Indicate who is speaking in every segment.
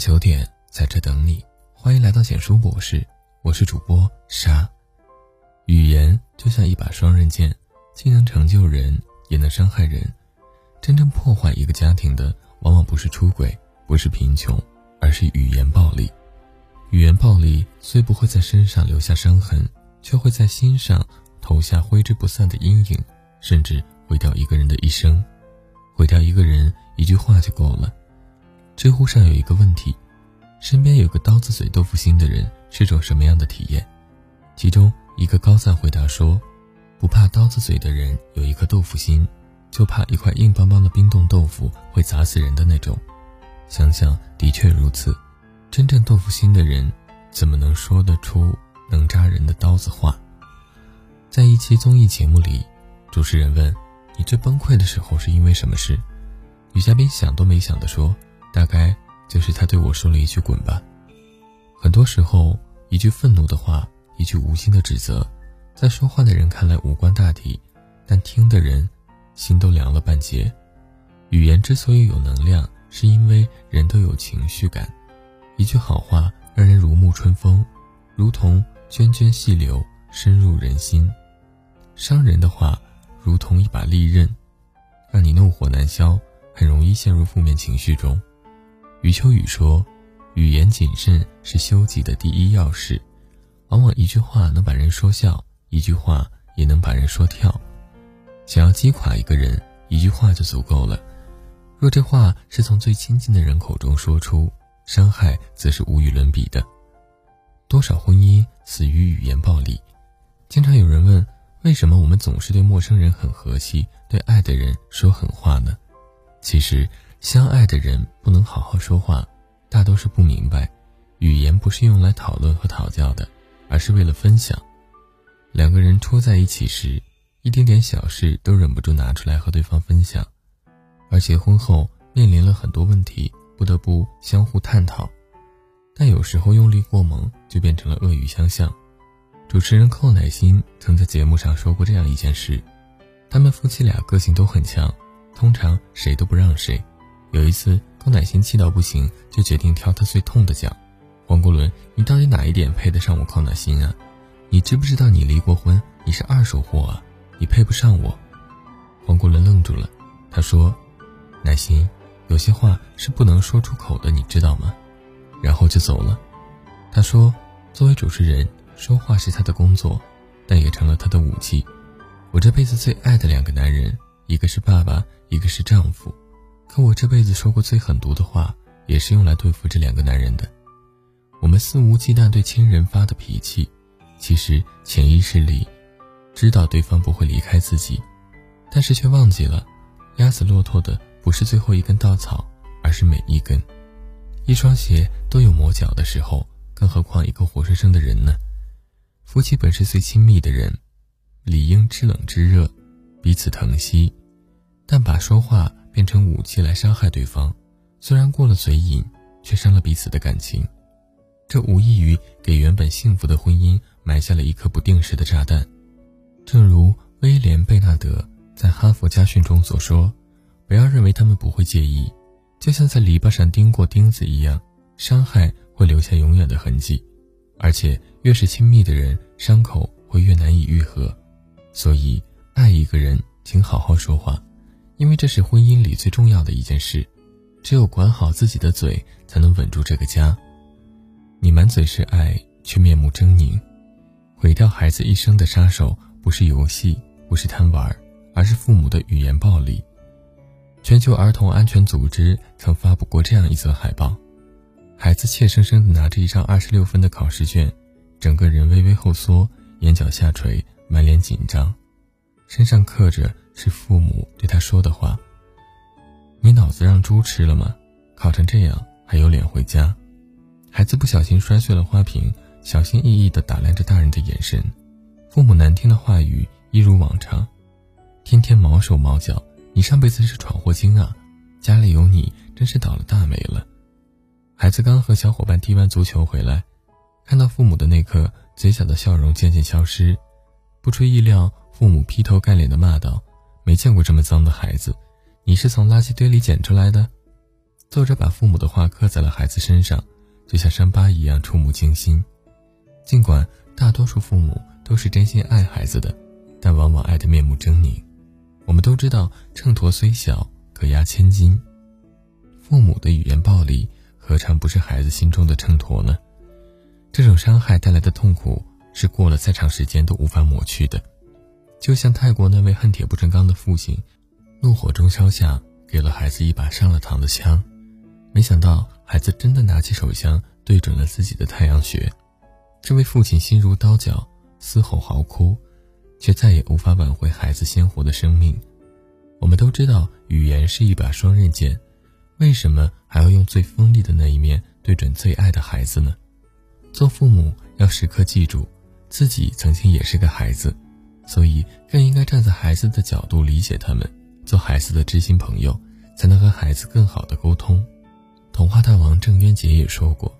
Speaker 1: 九点，在这等你。欢迎来到简书博士，我是主播沙。语言就像一把双刃剑，既能成就人，也能伤害人。真正破坏一个家庭的，往往不是出轨，不是贫穷，而是语言暴力。语言暴力虽不会在身上留下伤痕，却会在心上投下挥之不散的阴影，甚至毁掉一个人的一生。毁掉一个人，一句话就够了。知乎上有一个问题：身边有个刀子嘴豆腐心的人是种什么样的体验？其中一个高赞回答说：“不怕刀子嘴的人有一颗豆腐心，就怕一块硬邦邦的冰冻豆腐会砸死人的那种。”想想的确如此，真正豆腐心的人怎么能说得出能扎人的刀子话？在一期综艺节目里，主持人问：“你最崩溃的时候是因为什么事？”女嘉宾想都没想的说。大概就是他对我说了一句“滚吧”。很多时候，一句愤怒的话，一句无心的指责，在说话的人看来无关大体，但听的人心都凉了半截。语言之所以有能量，是因为人都有情绪感。一句好话让人如沐春风，如同涓涓细流深入人心；伤人的话，如同一把利刃，让你怒火难消，很容易陷入负面情绪中。余秋雨说：“语言谨慎是修己的第一要事。往往一句话能把人说笑，一句话也能把人说跳。想要击垮一个人，一句话就足够了。若这话是从最亲近的人口中说出，伤害则是无与伦比的。多少婚姻死于语言暴力？经常有人问：为什么我们总是对陌生人很和气，对爱的人说狠话呢？其实。”相爱的人不能好好说话，大都是不明白，语言不是用来讨论和讨教的，而是为了分享。两个人戳在一起时，一点点小事都忍不住拿出来和对方分享，而结婚后面临了很多问题，不得不相互探讨。但有时候用力过猛，就变成了恶语相向。主持人寇乃馨曾在节目上说过这样一件事：他们夫妻俩个性都很强，通常谁都不让谁。有一次，康乃馨气到不行，就决定挑他最痛的讲：“黄国伦，你到底哪一点配得上我康乃馨啊？你知不知道你离过婚，你是二手货啊？你配不上我。”黄国伦愣住了，他说：“乃馨，有些话是不能说出口的，你知道吗？”然后就走了。他说：“作为主持人，说话是他的工作，但也成了他的武器。我这辈子最爱的两个男人，一个是爸爸，一个是丈夫。”可我这辈子说过最狠毒的话，也是用来对付这两个男人的。我们肆无忌惮对亲人发的脾气，其实潜意识里知道对方不会离开自己，但是却忘记了，压死骆驼的不是最后一根稻草，而是每一根。一双鞋都有磨脚的时候，更何况一个活生生的人呢？夫妻本是最亲密的人，理应知冷知热，彼此疼惜，但把说话。变成武器来伤害对方，虽然过了嘴瘾，却伤了彼此的感情。这无异于给原本幸福的婚姻埋下了一颗不定时的炸弹。正如威廉·贝纳德在《哈佛家训》中所说：“不要认为他们不会介意，就像在篱笆上钉过钉子一样，伤害会留下永远的痕迹。而且越是亲密的人，伤口会越难以愈合。所以，爱一个人，请好好说话。”因为这是婚姻里最重要的一件事，只有管好自己的嘴，才能稳住这个家。你满嘴是爱，却面目狰狞，毁掉孩子一生的杀手，不是游戏，不是贪玩，而是父母的语言暴力。全球儿童安全组织曾发布过这样一则海报：孩子怯生生地拿着一张二十六分的考试卷，整个人微微后缩，眼角下垂，满脸紧张，身上刻着。是父母对他说的话：“你脑子让猪吃了吗？考成这样还有脸回家？”孩子不小心摔碎了花瓶，小心翼翼地打量着大人的眼神。父母难听的话语一如往常：“天天毛手毛脚，你上辈子是闯祸精啊！家里有你真是倒了大霉了。”孩子刚和小伙伴踢完足球回来，看到父母的那刻，嘴角的笑容渐渐消失。不出意料，父母劈头盖脸的骂道。没见过这么脏的孩子，你是从垃圾堆里捡出来的？作者把父母的话刻在了孩子身上，就像伤疤一样触目惊心。尽管大多数父母都是真心爱孩子的，但往往爱得面目狰狞。我们都知道，秤砣虽小，可压千斤。父母的语言暴力，何尝不是孩子心中的秤砣呢？这种伤害带来的痛苦，是过了再长时间都无法抹去的。就像泰国那位恨铁不成钢的父亲，怒火中烧下给了孩子一把上了膛的枪，没想到孩子真的拿起手枪对准了自己的太阳穴。这位父亲心如刀绞，嘶吼嚎哭，却再也无法挽回孩子鲜活的生命。我们都知道，语言是一把双刃剑，为什么还要用最锋利的那一面对准最爱的孩子呢？做父母要时刻记住，自己曾经也是个孩子。所以，更应该站在孩子的角度理解他们，做孩子的知心朋友，才能和孩子更好的沟通。童话大王郑渊洁也说过，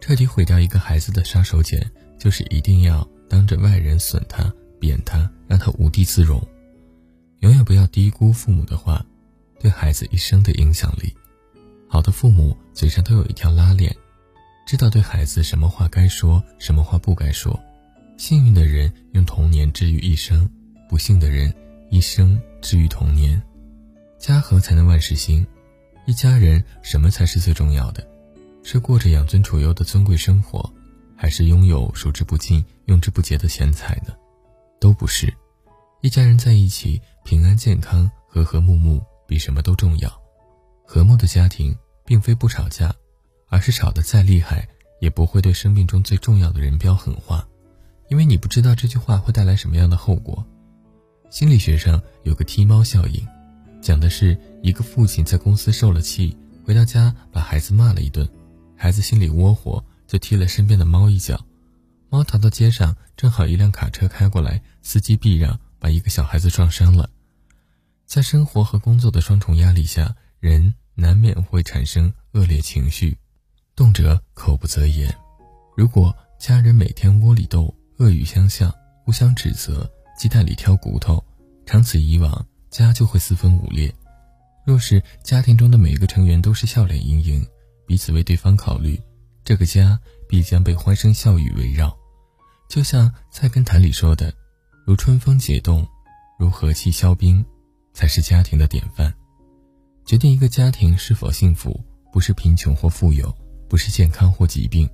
Speaker 1: 彻底毁掉一个孩子的杀手锏，就是一定要当着外人损他、贬他，让他无地自容。永远不要低估父母的话对孩子一生的影响力。好的父母嘴上都有一条拉链，知道对孩子什么话该说，什么话不该说。幸运的人用童年治愈一生，不幸的人一生治愈童年。家和才能万事兴，一家人什么才是最重要的？是过着养尊处优的尊贵生活，还是拥有数之不尽、用之不竭的钱财呢？都不是。一家人在一起，平安健康、和和睦睦，比什么都重要。和睦的家庭，并非不吵架，而是吵得再厉害，也不会对生命中最重要的人飙狠话。因为你不知道这句话会带来什么样的后果。心理学上有个踢猫效应，讲的是一个父亲在公司受了气，回到家把孩子骂了一顿，孩子心里窝火，就踢了身边的猫一脚，猫逃到街上，正好一辆卡车开过来，司机避让，把一个小孩子撞伤了。在生活和工作的双重压力下，人难免会产生恶劣情绪，动辄口不择言。如果家人每天窝里斗，恶语相向，互相指责，鸡蛋里挑骨头，长此以往，家就会四分五裂。若是家庭中的每个成员都是笑脸盈盈，彼此为对方考虑，这个家必将被欢声笑语围绕。就像《菜根谭》里说的：“如春风解冻，如和气消冰，才是家庭的典范。”决定一个家庭是否幸福，不是贫穷或富有，不是健康或疾病。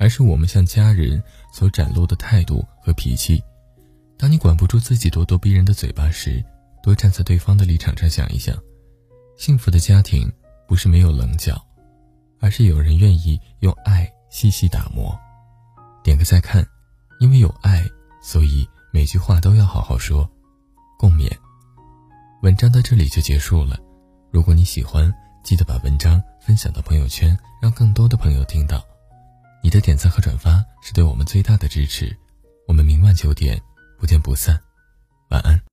Speaker 1: 而是我们向家人所展露的态度和脾气。当你管不住自己咄咄逼人的嘴巴时，多站在对方的立场上想一想。幸福的家庭不是没有棱角，而是有人愿意用爱细细打磨。点个再看，因为有爱，所以每句话都要好好说。共勉。文章到这里就结束了。如果你喜欢，记得把文章分享到朋友圈，让更多的朋友听到。你的点赞和转发是对我们最大的支持，我们明晚九点不见不散，晚安。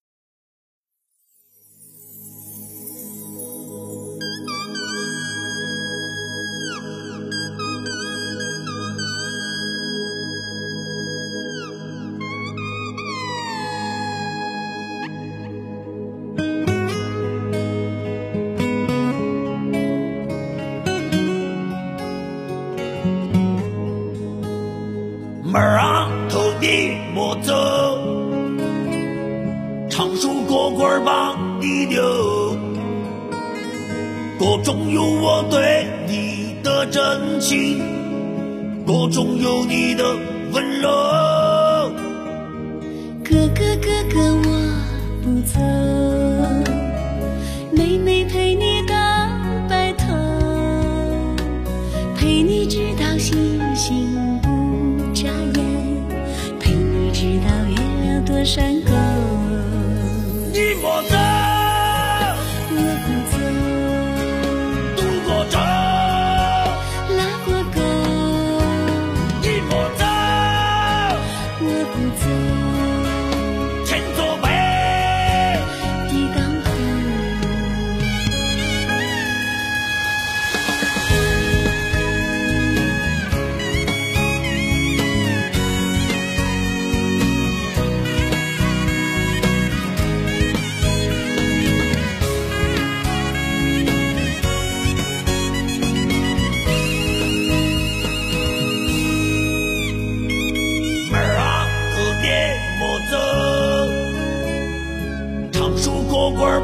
Speaker 2: 你莫走，唱首歌，歌儿把你留，歌中有我对你的真情，歌中有你的温柔。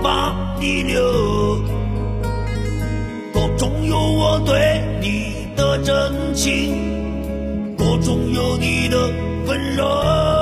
Speaker 2: 把你留，歌中有我对你的真情，歌中有你的温柔。